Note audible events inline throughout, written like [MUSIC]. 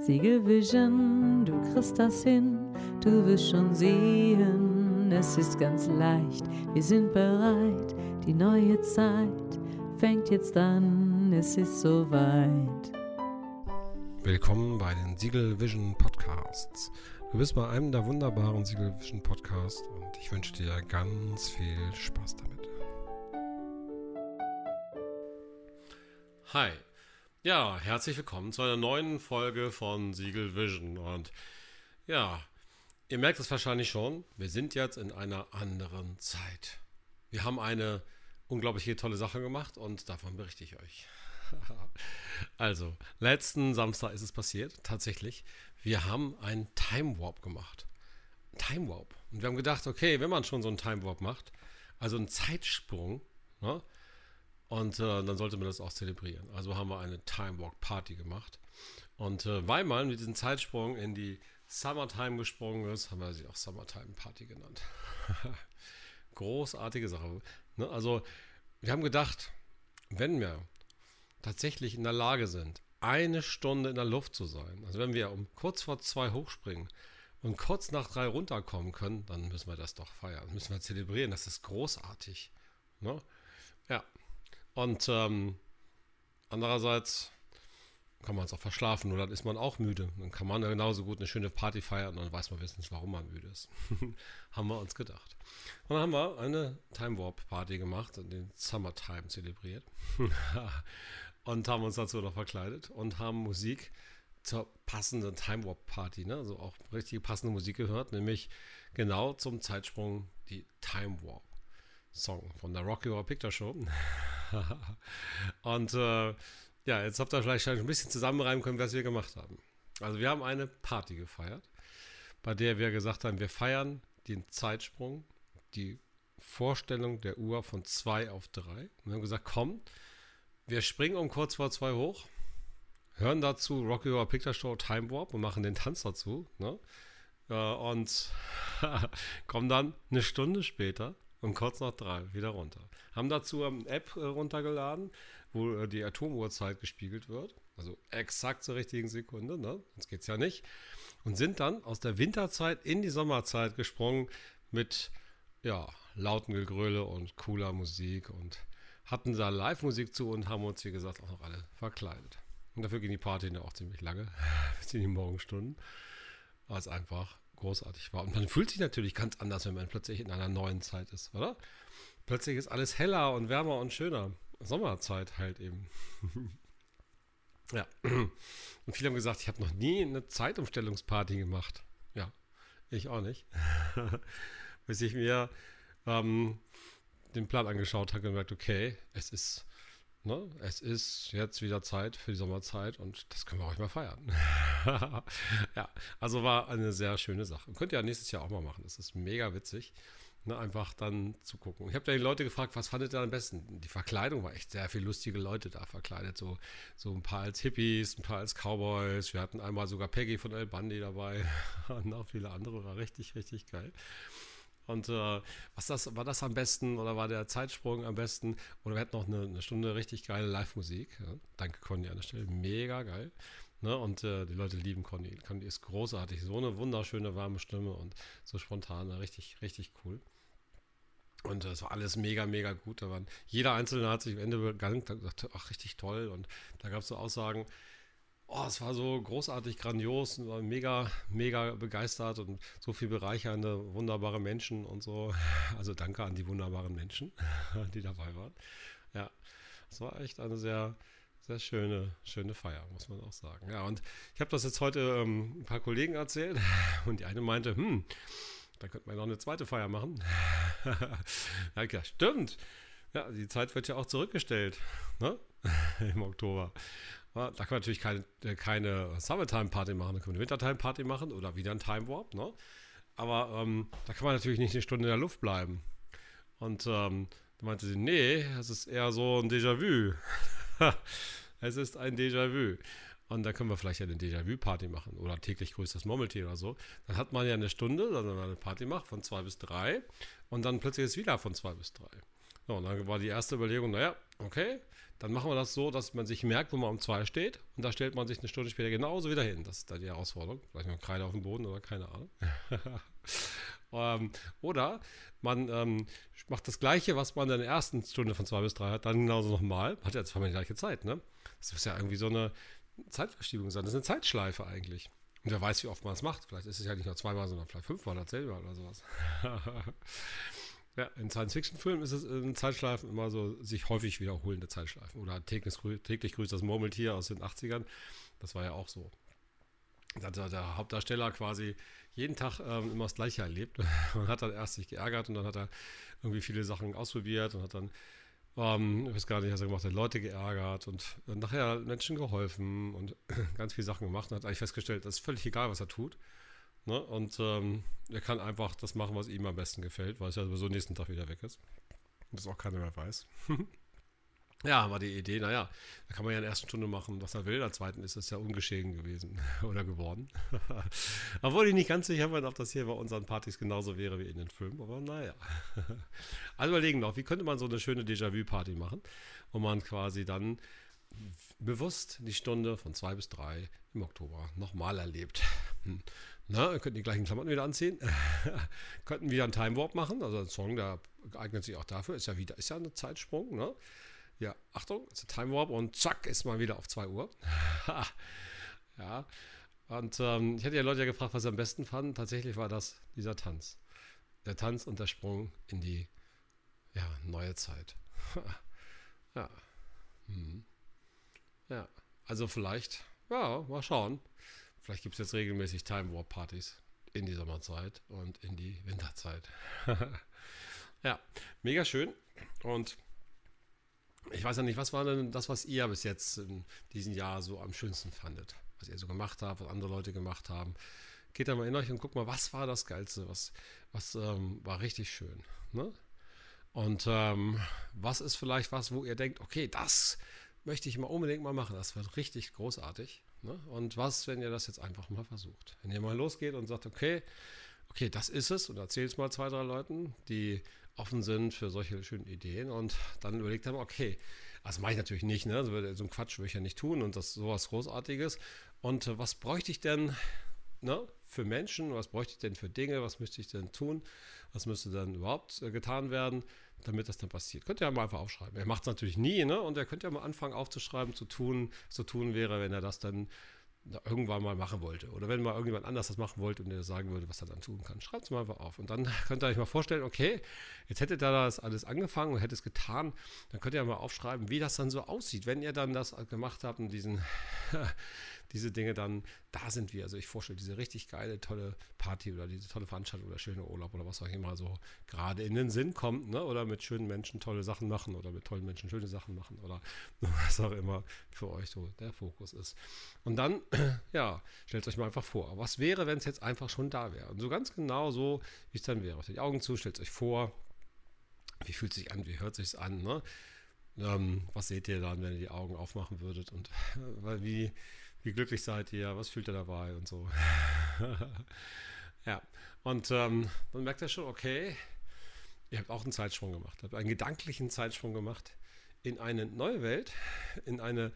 Siegelvision, du kriegst das hin, du wirst schon sehen, es ist ganz leicht, wir sind bereit, die neue Zeit fängt jetzt an, es ist soweit. Willkommen bei den Siegel Vision Podcasts. Du bist bei einem der wunderbaren Siegel Vision Podcasts und ich wünsche dir ganz viel Spaß damit. Hi, ja, herzlich willkommen zu einer neuen Folge von Siegel Vision. Und ja, ihr merkt es wahrscheinlich schon, wir sind jetzt in einer anderen Zeit. Wir haben eine unglaublich tolle Sache gemacht und davon berichte ich euch. [LAUGHS] also, letzten Samstag ist es passiert, tatsächlich. Wir haben einen Time Warp gemacht. Time Warp. Und wir haben gedacht, okay, wenn man schon so einen Time Warp macht, also einen Zeitsprung, ne, und äh, dann sollte man das auch zelebrieren. Also haben wir eine Time Walk Party gemacht. Und äh, weil man mit diesem Zeitsprung in die Summertime gesprungen ist, haben wir sie auch Summertime Party genannt. [LAUGHS] Großartige Sache. Ne? Also wir haben gedacht, wenn wir tatsächlich in der Lage sind, eine Stunde in der Luft zu sein, also wenn wir um kurz vor zwei hochspringen und kurz nach drei runterkommen können, dann müssen wir das doch feiern, müssen wir zelebrieren. Das ist großartig. Ne? Ja, und ähm, andererseits kann man es auch verschlafen oder dann ist man auch müde. Dann kann man genauso gut eine schöne Party feiern und dann weiß man wenigstens, warum man müde ist. [LAUGHS] haben wir uns gedacht. Und dann haben wir eine Time Warp Party gemacht und den Summertime zelebriert. [LAUGHS] und haben uns dazu noch verkleidet und haben Musik zur passenden Time Warp Party, ne? also auch richtig passende Musik gehört, nämlich genau zum Zeitsprung die Time Warp Song von der Rocky Horror Picture Show. [LAUGHS] und äh, ja, jetzt habt ihr vielleicht ein bisschen zusammenreimen können, was wir gemacht haben. Also wir haben eine Party gefeiert, bei der wir gesagt haben, wir feiern den Zeitsprung, die Vorstellung der Uhr von 2 auf 3. Wir haben gesagt, komm, wir springen um kurz vor 2 hoch, hören dazu Rocky Horror Picture Show Time Warp und machen den Tanz dazu. Ne? und [LAUGHS] kommen dann eine Stunde später und kurz nach drei wieder runter. Haben dazu eine App äh, runtergeladen, wo äh, die Atomuhrzeit gespiegelt wird. Also exakt zur richtigen Sekunde, ne? sonst geht es ja nicht. Und sind dann aus der Winterzeit in die Sommerzeit gesprungen mit ja, lauten Gegröle und cooler Musik und hatten da Live-Musik zu und haben uns, wie gesagt, auch noch alle verkleidet. Und dafür ging die Party dann auch ziemlich lange, [LAUGHS] bis in die Morgenstunden. War es einfach großartig war. Und man fühlt sich natürlich ganz anders, wenn man plötzlich in einer neuen Zeit ist, oder? Plötzlich ist alles heller und wärmer und schöner. Sommerzeit halt eben. [LAUGHS] ja. Und viele haben gesagt, ich habe noch nie eine Zeitumstellungsparty gemacht. Ja, ich auch nicht. [LAUGHS] Bis ich mir ähm, den Plan angeschaut habe und gemerkt, okay, es ist Ne? Es ist jetzt wieder Zeit für die Sommerzeit und das können wir auch mal feiern. [LAUGHS] ja, also war eine sehr schöne Sache. Könnt ihr ja nächstes Jahr auch mal machen. Das ist mega witzig. Ne? Einfach dann zu gucken. Ich habe da die Leute gefragt, was fandet ihr am besten? Die Verkleidung war echt sehr viele lustige Leute da verkleidet. So, so ein paar als Hippies, ein paar als Cowboys. Wir hatten einmal sogar Peggy von El Bandi dabei [LAUGHS] und auch viele andere. War richtig, richtig geil. Und äh, was das, war das am besten oder war der Zeitsprung am besten? Oder wir hatten noch eine, eine Stunde richtig geile Live-Musik. Ja? Danke, Conny, an der Stelle. Mega geil. Ne? Und äh, die Leute lieben Conny. Conny ist großartig. So eine wunderschöne, warme Stimme und so spontan. Richtig, richtig cool. Und das war alles mega, mega gut. Da waren, jeder Einzelne hat sich am Ende begangen und gesagt, ach, richtig toll. Und da gab es so Aussagen, Oh, es war so großartig, grandios, war mega, mega begeistert und so viel bereichernde, wunderbare Menschen und so. Also danke an die wunderbaren Menschen, [LAUGHS] die dabei waren. Ja, es war echt eine sehr, sehr schöne, schöne Feier, muss man auch sagen. Ja, und ich habe das jetzt heute ähm, ein paar Kollegen erzählt [LAUGHS] und die eine meinte, hm, da könnte man noch eine zweite Feier machen. [LAUGHS] ja, ja, stimmt. Ja, die Zeit wird ja auch zurückgestellt, ne? Im Oktober. Da kann man natürlich keine, äh, keine Summertime-Party machen, da kann man eine Wintertime-Party machen oder wieder ein Time Warp, ne? Aber ähm, da kann man natürlich nicht eine Stunde in der Luft bleiben. Und ähm, da meinte sie, nee, es ist eher so ein Déjà-vu. [LAUGHS] es ist ein Déjà-vu. Und da können wir vielleicht eine Déjà-vu-Party machen oder täglich grüßt das Murmeltier oder so. Dann hat man ja eine Stunde, dann man eine Party macht von zwei bis drei und dann plötzlich ist es wieder von zwei bis drei. Ja, und dann war die erste Überlegung, naja, okay, dann machen wir das so, dass man sich merkt, wo man um zwei steht und da stellt man sich eine Stunde später genauso wieder hin. Das ist da die Herausforderung. Vielleicht noch Kreide auf dem Boden oder keine Ahnung. [LAUGHS] ähm, oder man ähm, macht das Gleiche, was man in der ersten Stunde von zwei bis drei hat, dann genauso nochmal. Hat ja zweimal die gleiche Zeit, ne? Das muss ja irgendwie so eine Zeitverschiebung sein. Das ist eine Zeitschleife eigentlich. Und wer weiß, wie oft man es macht. Vielleicht ist es ja nicht nur zweimal, sondern vielleicht fünfmal oder zehnmal oder sowas. [LAUGHS] ja, in Science-Fiction-Filmen ist es in Zeitschleifen immer so sich häufig wiederholende Zeitschleifen. Oder täglich, täglich grüßt das Murmeltier aus den 80ern. Das war ja auch so. Da hat der Hauptdarsteller quasi jeden Tag ähm, immer das Gleiche erlebt [LAUGHS] und hat dann erst sich geärgert und dann hat er irgendwie viele Sachen ausprobiert und hat dann ähm, ich weiß gar nicht, was er gemacht hat, Leute geärgert und nachher Menschen geholfen und [CLEARS THROAT] ganz viele Sachen gemacht und hat eigentlich festgestellt, das ist völlig egal, was er tut. Ne? Und ähm, er kann einfach das machen, was ihm am besten gefällt, weil es ja sowieso nächsten Tag wieder weg ist. Und das auch keiner mehr weiß. [LAUGHS] Ja, war die Idee, naja, da kann man ja in der ersten Stunde machen, was er will. In der zweiten ist es ja ungeschehen gewesen [LAUGHS] oder geworden. [LAUGHS] Obwohl ich nicht ganz sicher bin, ob das hier bei unseren Partys genauso wäre wie in den Filmen, aber naja. also überlegen noch, wie könnte man so eine schöne Déjà-vu-Party machen, wo man quasi dann bewusst die Stunde von zwei bis drei im Oktober nochmal erlebt. Na, wir könnten die gleichen Klamotten wieder anziehen. [LAUGHS] könnten wieder einen Time Warp machen, also ein Song, der eignet sich auch dafür, ist ja wieder, ist ja ein Zeitsprung, ne? Ja, Achtung, it's a Time Warp und zack, ist mal wieder auf 2 Uhr. [LAUGHS] ja, und ähm, ich hatte ja Leute ja gefragt, was sie am besten fanden. Tatsächlich war das dieser Tanz. Der Tanz und der Sprung in die ja, neue Zeit. [LAUGHS] ja. Hm. Ja, also vielleicht, ja, mal schauen. Vielleicht gibt es jetzt regelmäßig Time Warp Partys in die Sommerzeit und in die Winterzeit. [LAUGHS] ja, mega schön. Und ich weiß ja nicht, was war denn das, was ihr bis jetzt in diesem Jahr so am schönsten fandet? Was ihr so gemacht habt, was andere Leute gemacht haben. Geht da mal in euch und guckt mal, was war das Geilste? Was, was ähm, war richtig schön? Ne? Und ähm, was ist vielleicht was, wo ihr denkt, okay, das möchte ich mal unbedingt mal machen. Das wird richtig großartig. Ne? Und was, wenn ihr das jetzt einfach mal versucht? Wenn ihr mal losgeht und sagt, okay, okay, das ist es und erzählt es mal zwei, drei Leuten, die offen sind für solche schönen Ideen und dann überlegt haben, okay, das mache ich natürlich nicht, ne? so ein Quatsch würde ich ja nicht tun und das sowas Großartiges. Und äh, was bräuchte ich denn ne, für Menschen, was bräuchte ich denn für Dinge, was müsste ich denn tun, was müsste dann überhaupt äh, getan werden, damit das dann passiert. Könnt ihr ja mal einfach aufschreiben. Er macht es natürlich nie, ne? Und er könnte ja mal anfangen aufzuschreiben, zu tun, zu tun wäre, wenn er das dann irgendwann mal machen wollte. Oder wenn mal irgendjemand anders das machen wollte und der sagen würde, was er dann tun kann. Schreibt es mal einfach auf. Und dann [LAUGHS] könnt ihr euch mal vorstellen, okay, jetzt hättet ihr das alles angefangen und hättet es getan. Dann könnt ihr mal aufschreiben, wie das dann so aussieht, wenn ihr dann das gemacht habt und diesen [LAUGHS] diese Dinge dann, da sind wir. Also ich vorstelle diese richtig geile, tolle Party oder diese tolle Veranstaltung oder schöne Urlaub oder was auch immer so gerade in den Sinn kommt, ne? Oder mit schönen Menschen tolle Sachen machen oder mit tollen Menschen schöne Sachen machen oder [LAUGHS] was auch immer für euch so der Fokus ist. Und dann, [CLEARS THROAT] ja, stellt euch mal einfach vor, was wäre, wenn es jetzt einfach schon da wäre? Und so ganz genau so, wie es dann wäre. Die Augen zu, stellt euch vor, wie fühlt sich an, wie hört es sich an, ne? Ähm, was seht ihr dann, wenn ihr die Augen aufmachen würdet und äh, wie, wie glücklich seid ihr, was fühlt ihr dabei und so. [LAUGHS] ja, und ähm, dann merkt ihr schon, okay, ihr habt auch einen Zeitsprung gemacht, habt einen gedanklichen Zeitsprung gemacht in eine neue Welt, in eine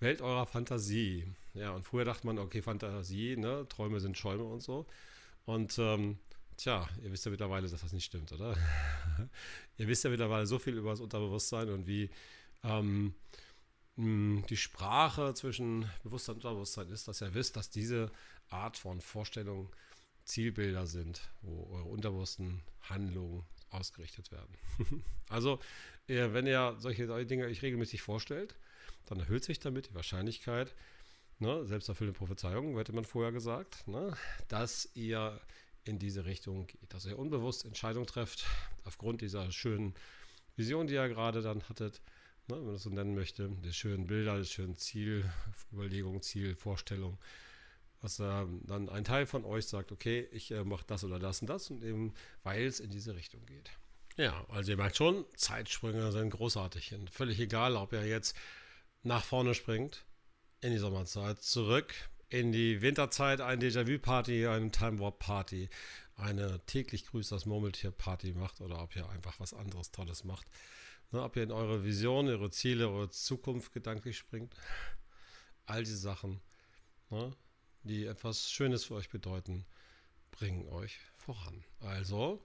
Welt eurer Fantasie. Ja, und früher dachte man, okay, Fantasie, ne, Träume sind Schäume und so. Und ähm, tja, ihr wisst ja mittlerweile, dass das nicht stimmt, oder? [LAUGHS] ihr wisst ja mittlerweile so viel über das Unterbewusstsein und wie ähm, hm, die Sprache zwischen Bewusstsein und Unterbewusstsein ist, dass ihr wisst, dass diese Art von Vorstellungen Zielbilder sind, wo eure unterbewussten Handlungen ausgerichtet werden. [LAUGHS] also, wenn ihr solche, Dinge euch regelmäßig vorstellt, dann erhöht sich damit die Wahrscheinlichkeit, ne, selbsterfüllende Prophezeiung, hätte man vorher gesagt, ne, dass ihr in diese Richtung geht, dass ihr unbewusst Entscheidungen trefft, aufgrund dieser schönen Vision, die ihr gerade dann hattet, ne, wenn man das so nennen möchte, der schönen Bilder, der schönen Zielüberlegung, Zielvorstellung, was äh, dann ein Teil von euch sagt, okay, ich äh, mache das oder das und das und eben, weil es in diese Richtung geht. Ja, also ihr merkt schon, Zeitsprünge sind großartig und völlig egal, ob ihr jetzt nach vorne springt, in die Sommerzeit, zurück in die Winterzeit, eine Déjà-vu-Party, eine Time Warp-Party, eine täglich grüßt das Murmeltier-Party macht oder ob ihr einfach was anderes Tolles macht Ne, ob ihr in eure Vision, eure Ziele, eure Zukunft gedanklich springt. All diese Sachen, ne, die etwas Schönes für euch bedeuten, bringen euch voran. Also,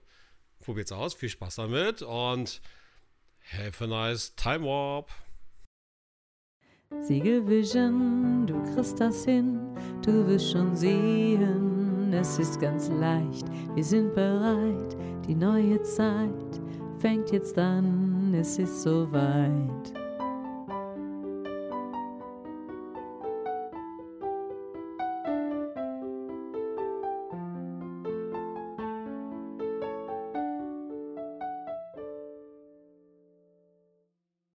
probiert's aus, viel Spaß damit und have a nice time warp. Siegelvision, du kriegst das hin, du wirst schon sehen, es ist ganz leicht, wir sind bereit, die neue Zeit fängt jetzt an, es ist soweit.